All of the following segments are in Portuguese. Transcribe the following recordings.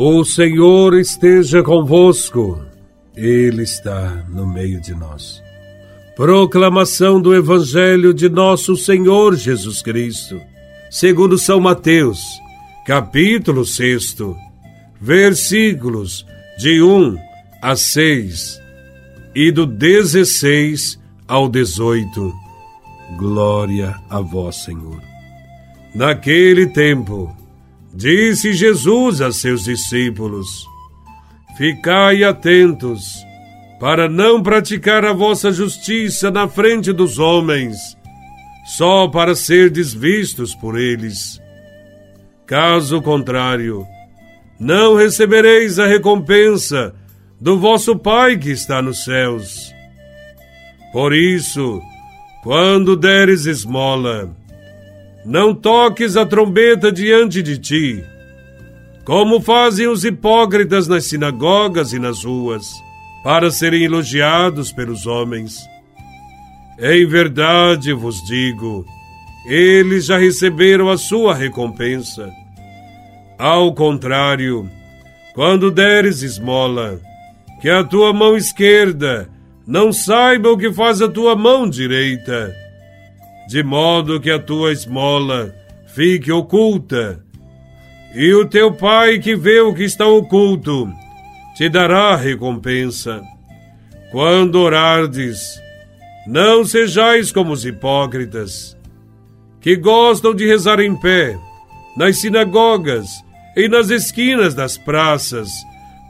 O Senhor esteja convosco, Ele está no meio de nós. Proclamação do Evangelho de Nosso Senhor Jesus Cristo, segundo São Mateus, capítulo 6, versículos de 1 a 6 e do 16 ao 18. Glória a vós, Senhor. Naquele tempo, Disse Jesus a seus discípulos: Ficai atentos, para não praticar a vossa justiça na frente dos homens, só para serdes vistos por eles. Caso contrário, não recebereis a recompensa do vosso Pai que está nos céus. Por isso, quando deres esmola, não toques a trombeta diante de ti, como fazem os hipócritas nas sinagogas e nas ruas, para serem elogiados pelos homens. Em verdade vos digo, eles já receberam a sua recompensa. Ao contrário, quando deres esmola, que a tua mão esquerda não saiba o que faz a tua mão direita de modo que a tua esmola fique oculta. E o teu pai que vê o que está oculto te dará recompensa. Quando orardes, não sejais como os hipócritas, que gostam de rezar em pé, nas sinagogas e nas esquinas das praças,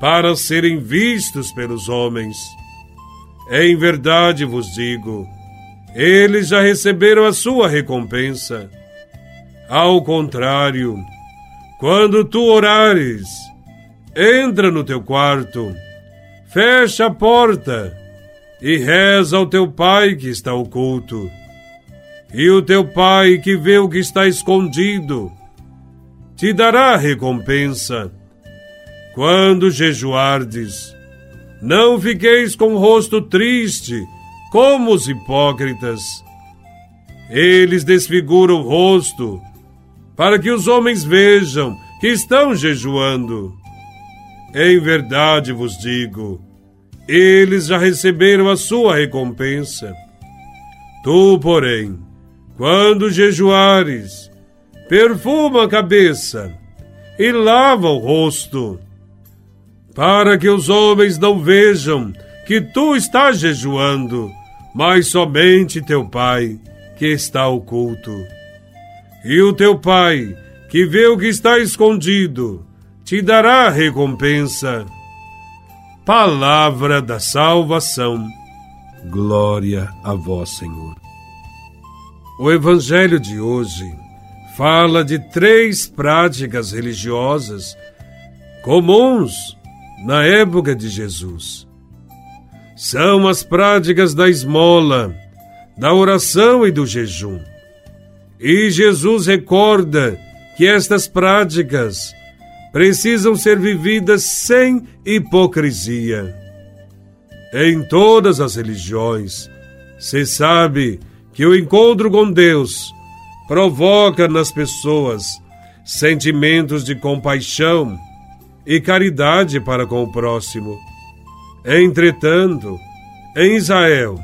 para serem vistos pelos homens. Em verdade vos digo, eles já receberam a sua recompensa. Ao contrário, quando tu orares, entra no teu quarto, fecha a porta e reza ao teu pai que está oculto. E o teu pai que vê o que está escondido te dará recompensa. Quando jejuardes, não fiqueis com o rosto triste como os hipócritas. Eles desfiguram o rosto, para que os homens vejam que estão jejuando. Em verdade vos digo, eles já receberam a sua recompensa. Tu, porém, quando jejuares, perfuma a cabeça e lava o rosto, para que os homens não vejam que tu estás jejuando, mas somente teu pai, que está oculto. E o teu pai, que vê o que está escondido, te dará recompensa. Palavra da salvação. Glória a vós, Senhor. O Evangelho de hoje fala de três práticas religiosas comuns na época de Jesus são as práticas da esmola, da oração e do jejum. E Jesus recorda que estas práticas precisam ser vividas sem hipocrisia. Em todas as religiões, se sabe que o encontro com Deus provoca nas pessoas sentimentos de compaixão e caridade para com o próximo. Entretanto, em Israel,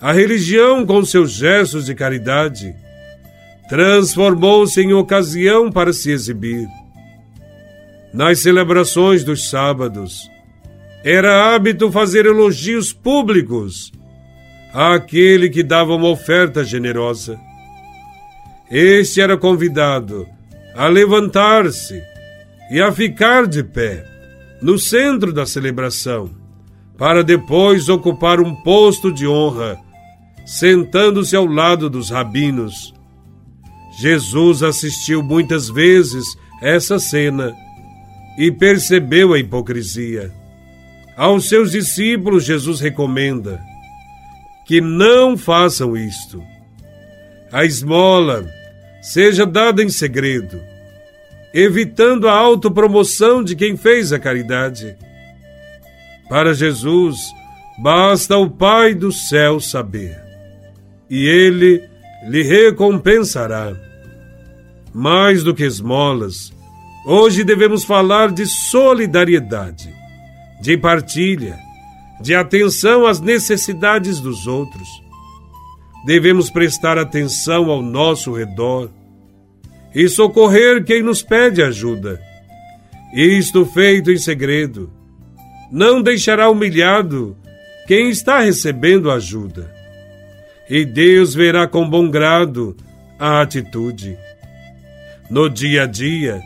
a religião, com seus gestos de caridade, transformou-se em ocasião para se exibir. Nas celebrações dos sábados, era hábito fazer elogios públicos àquele que dava uma oferta generosa. Este era convidado a levantar-se e a ficar de pé no centro da celebração para depois ocupar um posto de honra, sentando-se ao lado dos rabinos. Jesus assistiu muitas vezes essa cena e percebeu a hipocrisia. Aos seus discípulos, Jesus recomenda que não façam isto. A esmola seja dada em segredo, evitando a autopromoção de quem fez a caridade para Jesus, basta o Pai do céu saber, e ele lhe recompensará. Mais do que esmolas, Hoje devemos falar de solidariedade, de partilha, de atenção às necessidades dos outros. Devemos prestar atenção ao nosso redor e socorrer quem nos pede ajuda. Isto feito em segredo, não deixará humilhado quem está recebendo ajuda. E Deus verá com bom grado a atitude. No dia a dia,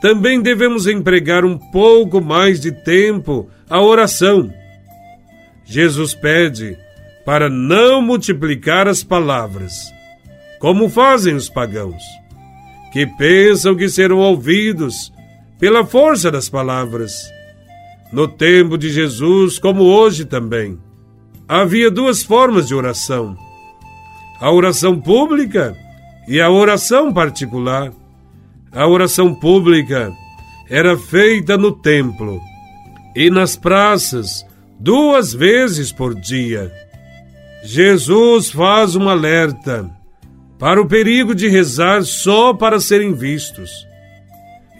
também devemos empregar um pouco mais de tempo à oração. Jesus pede para não multiplicar as palavras, como fazem os pagãos, que pensam que serão ouvidos pela força das palavras. No tempo de Jesus, como hoje também, havia duas formas de oração: a oração pública e a oração particular. A oração pública era feita no templo e nas praças duas vezes por dia. Jesus faz um alerta para o perigo de rezar só para serem vistos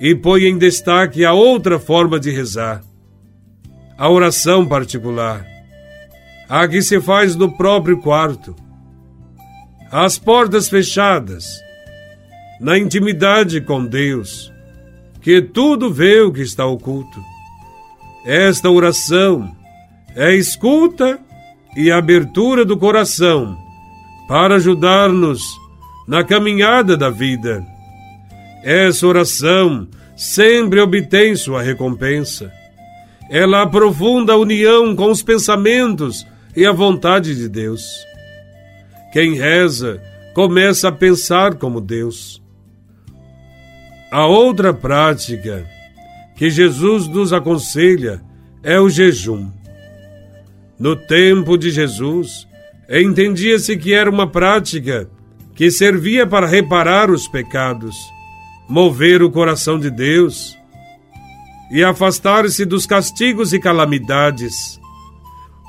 e põe em destaque a outra forma de rezar, a oração particular, a que se faz no próprio quarto, às portas fechadas na intimidade com Deus, que tudo vê o que está oculto. Esta oração é escuta e abertura do coração para ajudar-nos na caminhada da vida. Essa oração sempre obtém sua recompensa. Ela aprofunda a união com os pensamentos e a vontade de Deus. Quem reza começa a pensar como Deus. A outra prática que Jesus nos aconselha é o jejum. No tempo de Jesus, entendia-se que era uma prática que servia para reparar os pecados, mover o coração de Deus e afastar-se dos castigos e calamidades.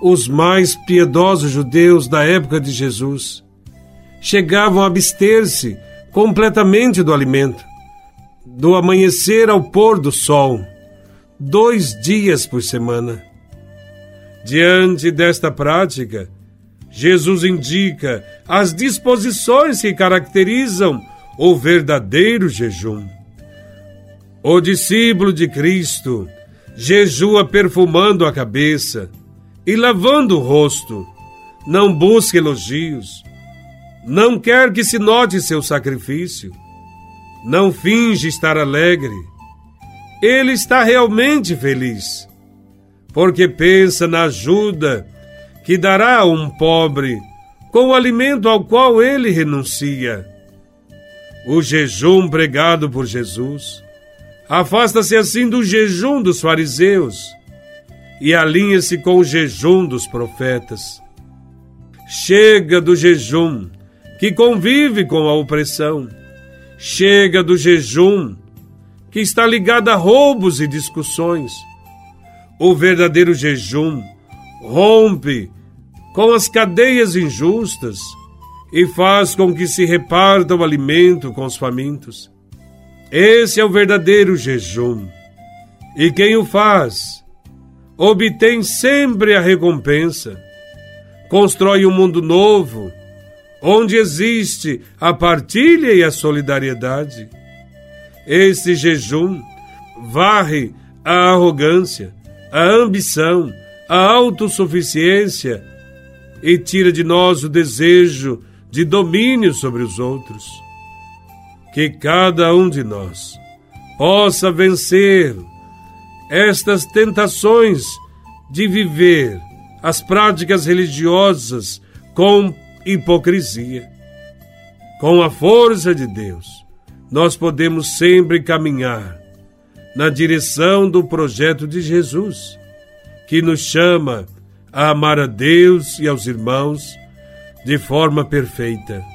Os mais piedosos judeus da época de Jesus chegavam a abster-se completamente do alimento do amanhecer ao pôr do sol, dois dias por semana. Diante desta prática, Jesus indica as disposições que caracterizam o verdadeiro jejum. O discípulo de Cristo jejua perfumando a cabeça e lavando o rosto. Não busca elogios. Não quer que se note seu sacrifício não finge estar alegre. Ele está realmente feliz, porque pensa na ajuda que dará a um pobre com o alimento ao qual ele renuncia. O jejum pregado por Jesus afasta-se assim do jejum dos fariseus e alinha-se com o jejum dos profetas. Chega do jejum que convive com a opressão Chega do jejum, que está ligado a roubos e discussões. O verdadeiro jejum rompe com as cadeias injustas e faz com que se reparta o alimento com os famintos. Esse é o verdadeiro jejum. E quem o faz obtém sempre a recompensa. Constrói um mundo novo onde existe a partilha e a solidariedade. Esse jejum varre a arrogância, a ambição, a autossuficiência e tira de nós o desejo de domínio sobre os outros. Que cada um de nós possa vencer estas tentações de viver as práticas religiosas com hipocrisia. Com a força de Deus, nós podemos sempre caminhar na direção do projeto de Jesus, que nos chama a amar a Deus e aos irmãos de forma perfeita.